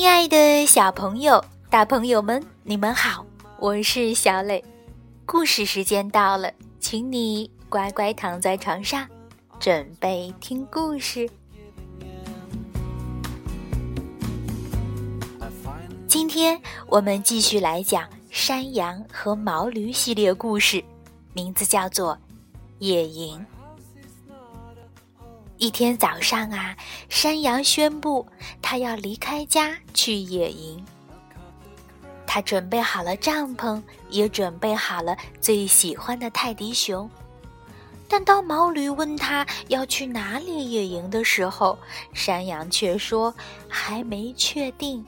亲爱的小朋友、大朋友们，你们好，我是小磊。故事时间到了，请你乖乖躺在床上，准备听故事。今天我们继续来讲山羊和毛驴系列故事，名字叫做《野营》。一天早上啊，山羊宣布他要离开家去野营。他准备好了帐篷，也准备好了最喜欢的泰迪熊。但当毛驴问他要去哪里野营的时候，山羊却说还没确定。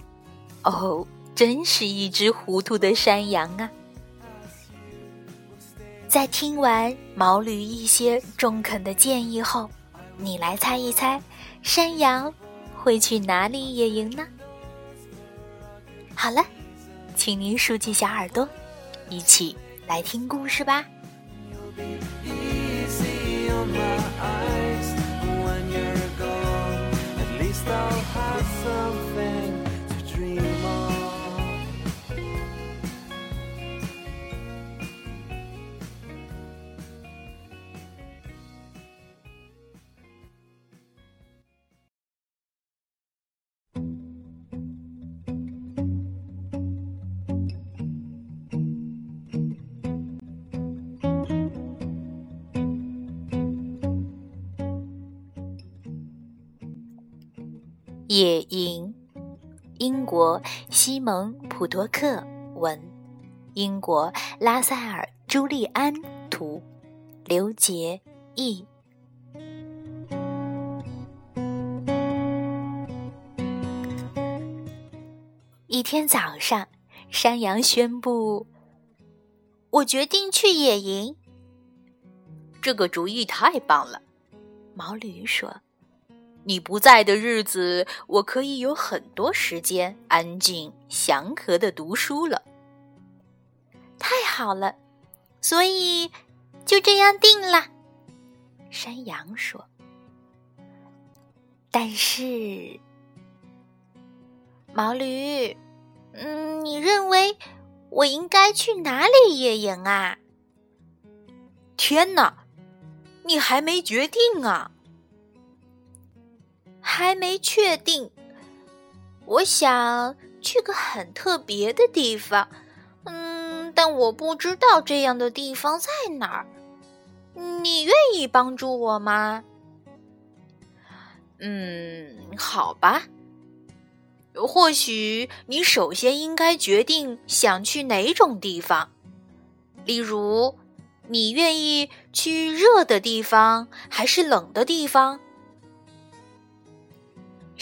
哦，真是一只糊涂的山羊啊！在听完毛驴一些中肯的建议后，你来猜一猜，山羊会去哪里野营呢？好了，请您竖起小耳朵，一起来听故事吧。野营，英国西蒙·普托克文，英国拉塞尔·朱利安图，刘杰译。一天早上，山羊宣布：“我决定去野营。”这个主意太棒了，毛驴说。你不在的日子，我可以有很多时间安静、祥和的读书了。太好了，所以就这样定了。山羊说：“但是，毛驴，嗯，你认为我应该去哪里野营啊？”天哪，你还没决定啊！还没确定，我想去个很特别的地方，嗯，但我不知道这样的地方在哪儿。你愿意帮助我吗？嗯，好吧。或许你首先应该决定想去哪种地方，例如，你愿意去热的地方还是冷的地方？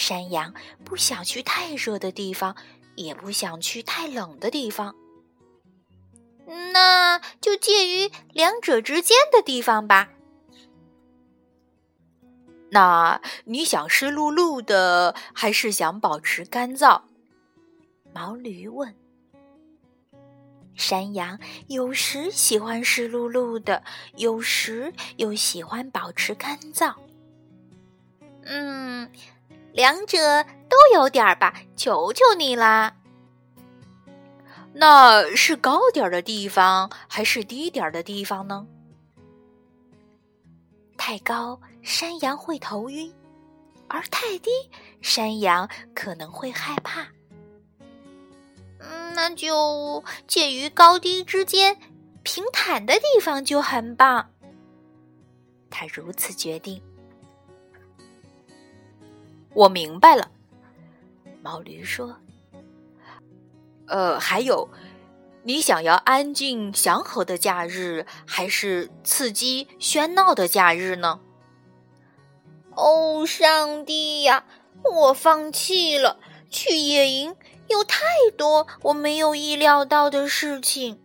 山羊不想去太热的地方，也不想去太冷的地方，那就介于两者之间的地方吧。那你想湿漉漉的，还是想保持干燥？毛驴问。山羊有时喜欢湿漉漉的，有时又喜欢保持干燥。嗯。两者都有点儿吧，求求你啦！那是高点儿的地方还是低点儿的地方呢？太高，山羊会头晕；而太低，山羊可能会害怕。嗯，那就介于高低之间，平坦的地方就很棒。他如此决定。我明白了，毛驴说：“呃，还有，你想要安静祥和的假日，还是刺激喧闹的假日呢？”哦，上帝呀！我放弃了去野营，有太多我没有意料到的事情。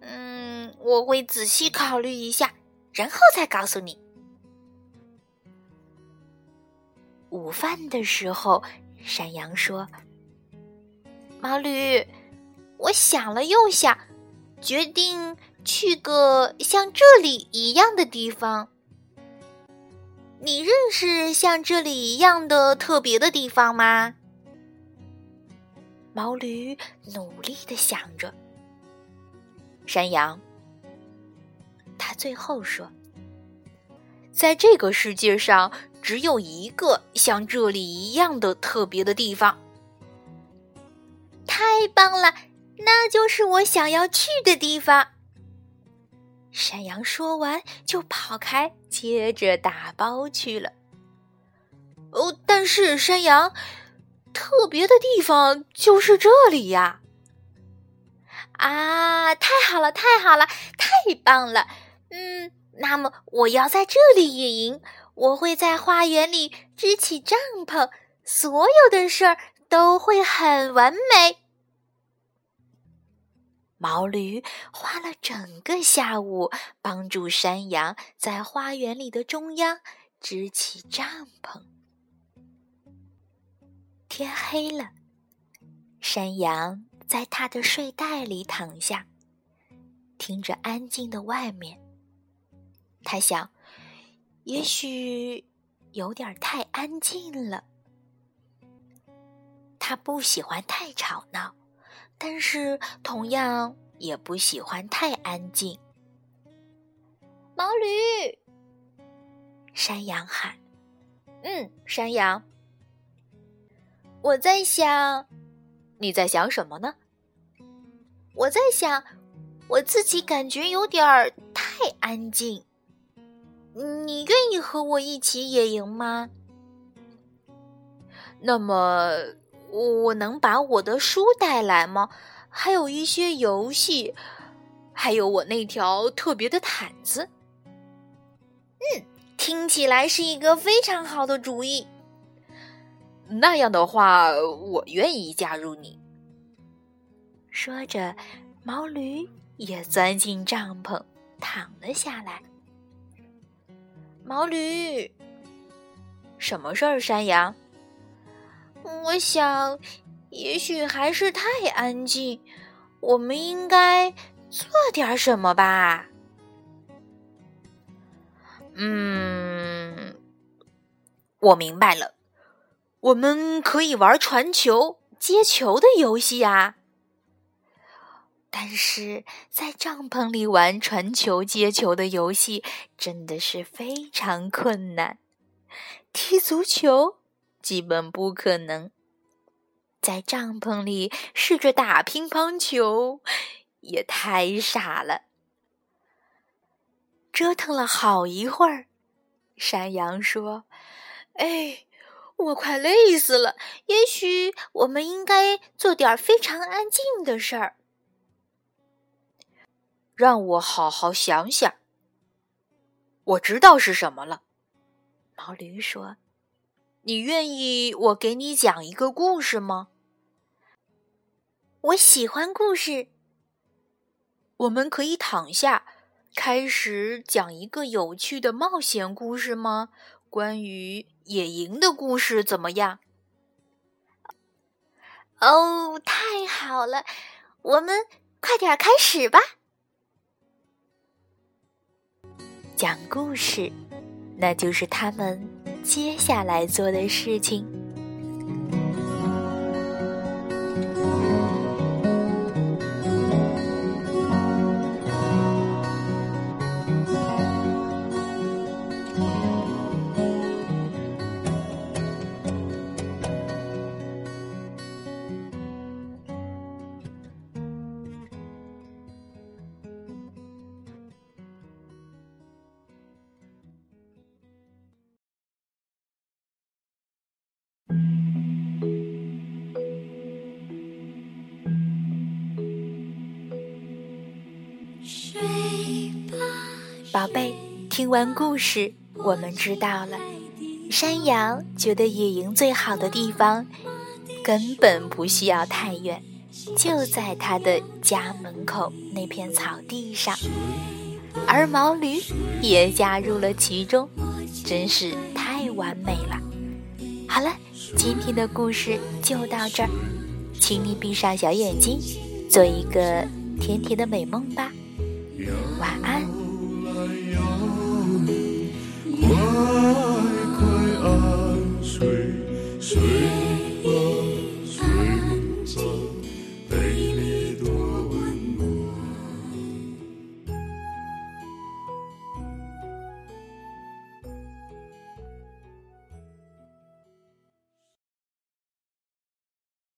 嗯，我会仔细考虑一下，然后再告诉你。午饭的时候，山羊说：“毛驴，我想了又想，决定去个像这里一样的地方。你认识像这里一样的特别的地方吗？”毛驴努力的想着。山羊，他最后说：“在这个世界上，只有一个像这里一样的特别的地方。太棒了，那就是我想要去的地方。”山羊说完就跑开，接着打包去了。哦，但是山羊，特别的地方就是这里呀！啊，太好了，太好了，太棒了！嗯，那么我要在这里野营，我会在花园里支起帐篷，所有的事儿都会很完美。毛驴花了整个下午，帮助山羊在花园里的中央支起帐篷。天黑了，山羊在他的睡袋里躺下，听着安静的外面。他想，也许有点太安静了。他不喜欢太吵闹。但是，同样也不喜欢太安静。毛驴，山羊喊：“嗯，山羊，我在想，你在想什么呢？我在想，我自己感觉有点儿太安静。你愿意和我一起野营吗？那么。”我我能把我的书带来吗？还有一些游戏，还有我那条特别的毯子。嗯，听起来是一个非常好的主意。那样的话，我愿意加入你。说着，毛驴也钻进帐篷，躺了下来。毛驴，什么事儿？山羊。我想，也许还是太安静。我们应该做点什么吧？嗯，我明白了，我们可以玩传球、接球的游戏啊。但是在帐篷里玩传球、接球的游戏真的是非常困难。踢足球。基本不可能，在帐篷里试着打乒乓球，也太傻了。折腾了好一会儿，山羊说：“哎，我快累死了。也许我们应该做点非常安静的事儿。让我好好想想。我知道是什么了。”毛驴说。你愿意我给你讲一个故事吗？我喜欢故事。我们可以躺下，开始讲一个有趣的冒险故事吗？关于野营的故事怎么样？哦，太好了！我们快点开始吧。讲故事，那就是他们。接下来做的事情。宝贝，听完故事，我们知道了，山羊觉得野营最好的地方根本不需要太远，就在他的家门口那片草地上，而毛驴也加入了其中，真是太完美了。好了，今天的故事就到这儿，请你闭上小眼睛，做一个甜甜的美梦吧。晚安 Oh.